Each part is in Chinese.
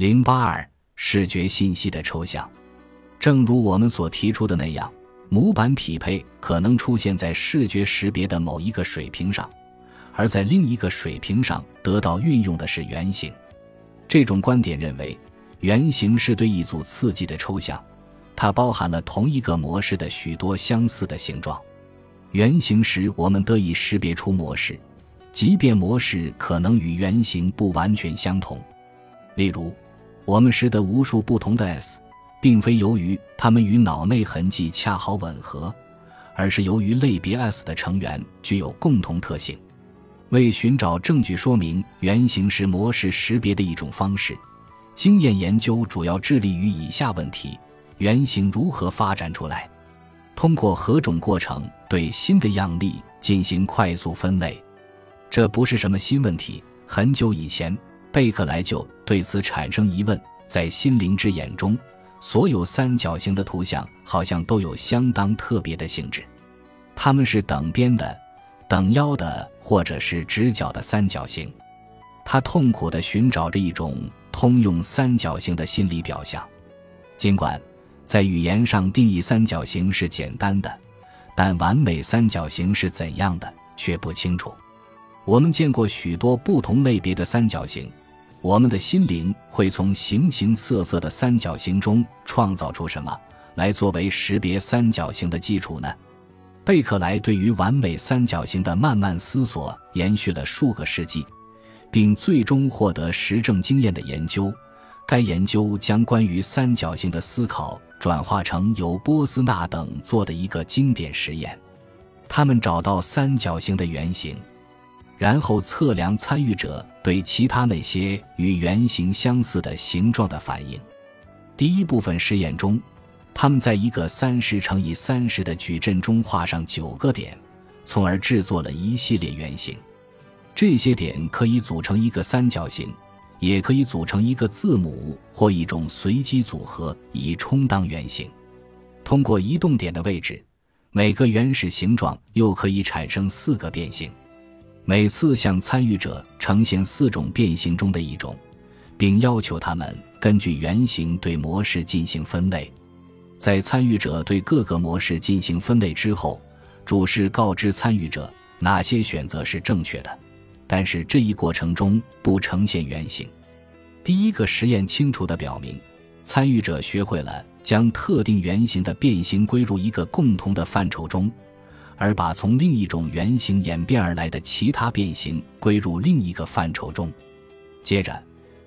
零八二视觉信息的抽象，正如我们所提出的那样，模板匹配可能出现在视觉识别的某一个水平上，而在另一个水平上得到运用的是原型。这种观点认为，原型是对一组刺激的抽象，它包含了同一个模式的许多相似的形状。原型时，我们得以识别出模式，即便模式可能与原型不完全相同。例如。我们识得无数不同的 S，并非由于它们与脑内痕迹恰好吻合，而是由于类别 S 的成员具有共同特性。为寻找证据说明原型是模式识别的一种方式，经验研究主要致力于以下问题：原型如何发展出来？通过何种过程对新的样例进行快速分类？这不是什么新问题，很久以前。贝克莱就对此产生疑问：在心灵之眼中，所有三角形的图像好像都有相当特别的性质，它们是等边的、等腰的，或者是直角的三角形。他痛苦地寻找着一种通用三角形的心理表象。尽管在语言上定义三角形是简单的，但完美三角形是怎样的却不清楚。我们见过许多不同类别的三角形。我们的心灵会从形形色色的三角形中创造出什么来作为识别三角形的基础呢？贝克莱对于完美三角形的漫漫思索延续了数个世纪，并最终获得实证经验的研究。该研究将关于三角形的思考转化成由波斯纳等做的一个经典实验。他们找到三角形的原型。然后测量参与者对其他那些与圆形相似的形状的反应。第一部分实验中，他们在一个三十乘以三十的矩阵中画上九个点，从而制作了一系列圆形。这些点可以组成一个三角形，也可以组成一个字母或一种随机组合以充当圆形。通过移动点的位置，每个原始形状又可以产生四个变形。每次向参与者呈现四种变形中的一种，并要求他们根据原型对模式进行分类。在参与者对各个模式进行分类之后，主事告知参与者哪些选择是正确的，但是这一过程中不呈现原型。第一个实验清楚地表明，参与者学会了将特定原型的变形归入一个共同的范畴中。而把从另一种原型演变而来的其他变形归入另一个范畴中，接着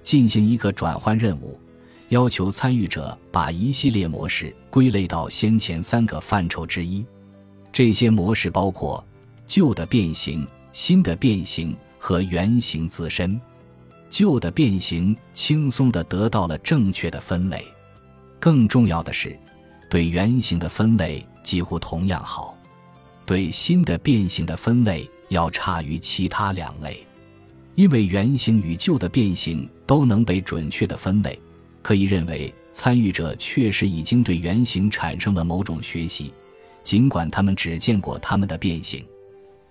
进行一个转换任务，要求参与者把一系列模式归类到先前三个范畴之一。这些模式包括旧的变形、新的变形和原型自身。旧的变形轻松地得到了正确的分类，更重要的是，对原型的分类几乎同样好。对新的变形的分类要差于其他两类，因为原型与旧的变形都能被准确的分类，可以认为参与者确实已经对原型产生了某种学习，尽管他们只见过他们的变形。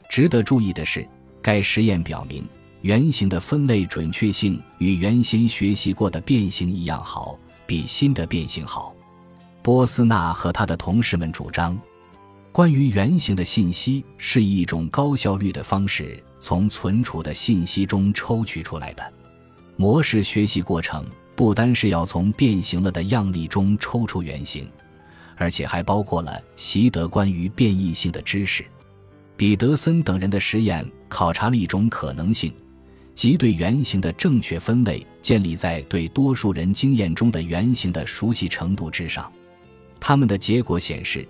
值得注意的是，该实验表明，原型的分类准确性与原先学习过的变形一样好，比新的变形好。波斯纳和他的同事们主张。关于原型的信息是以一种高效率的方式从存储的信息中抽取出来的。模式学习过程不单是要从变形了的样例中抽出原型，而且还包括了习得关于变异性的知识。彼得森等人的实验考察了一种可能性，即对原型的正确分类建立在对多数人经验中的原型的熟悉程度之上。他们的结果显示。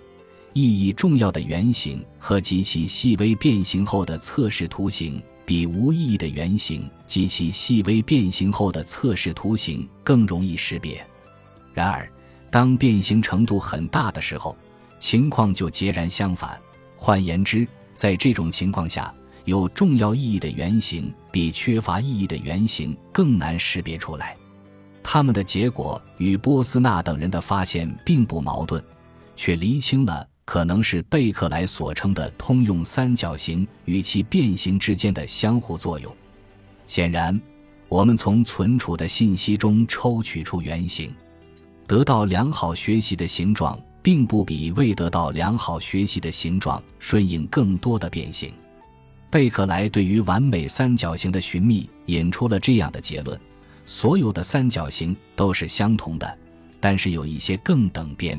意义重要的原型和极其细微变形后的测试图形，比无意义的原型及其细微变形后的测试图形更容易识别。然而，当变形程度很大的时候，情况就截然相反。换言之，在这种情况下，有重要意义的原型比缺乏意义的原型更难识别出来。他们的结果与波斯纳等人的发现并不矛盾，却厘清了。可能是贝克莱所称的通用三角形与其变形之间的相互作用。显然，我们从存储的信息中抽取出原型，得到良好学习的形状，并不比未得到良好学习的形状顺应更多的变形。贝克莱对于完美三角形的寻觅引出了这样的结论：所有的三角形都是相同的，但是有一些更等边。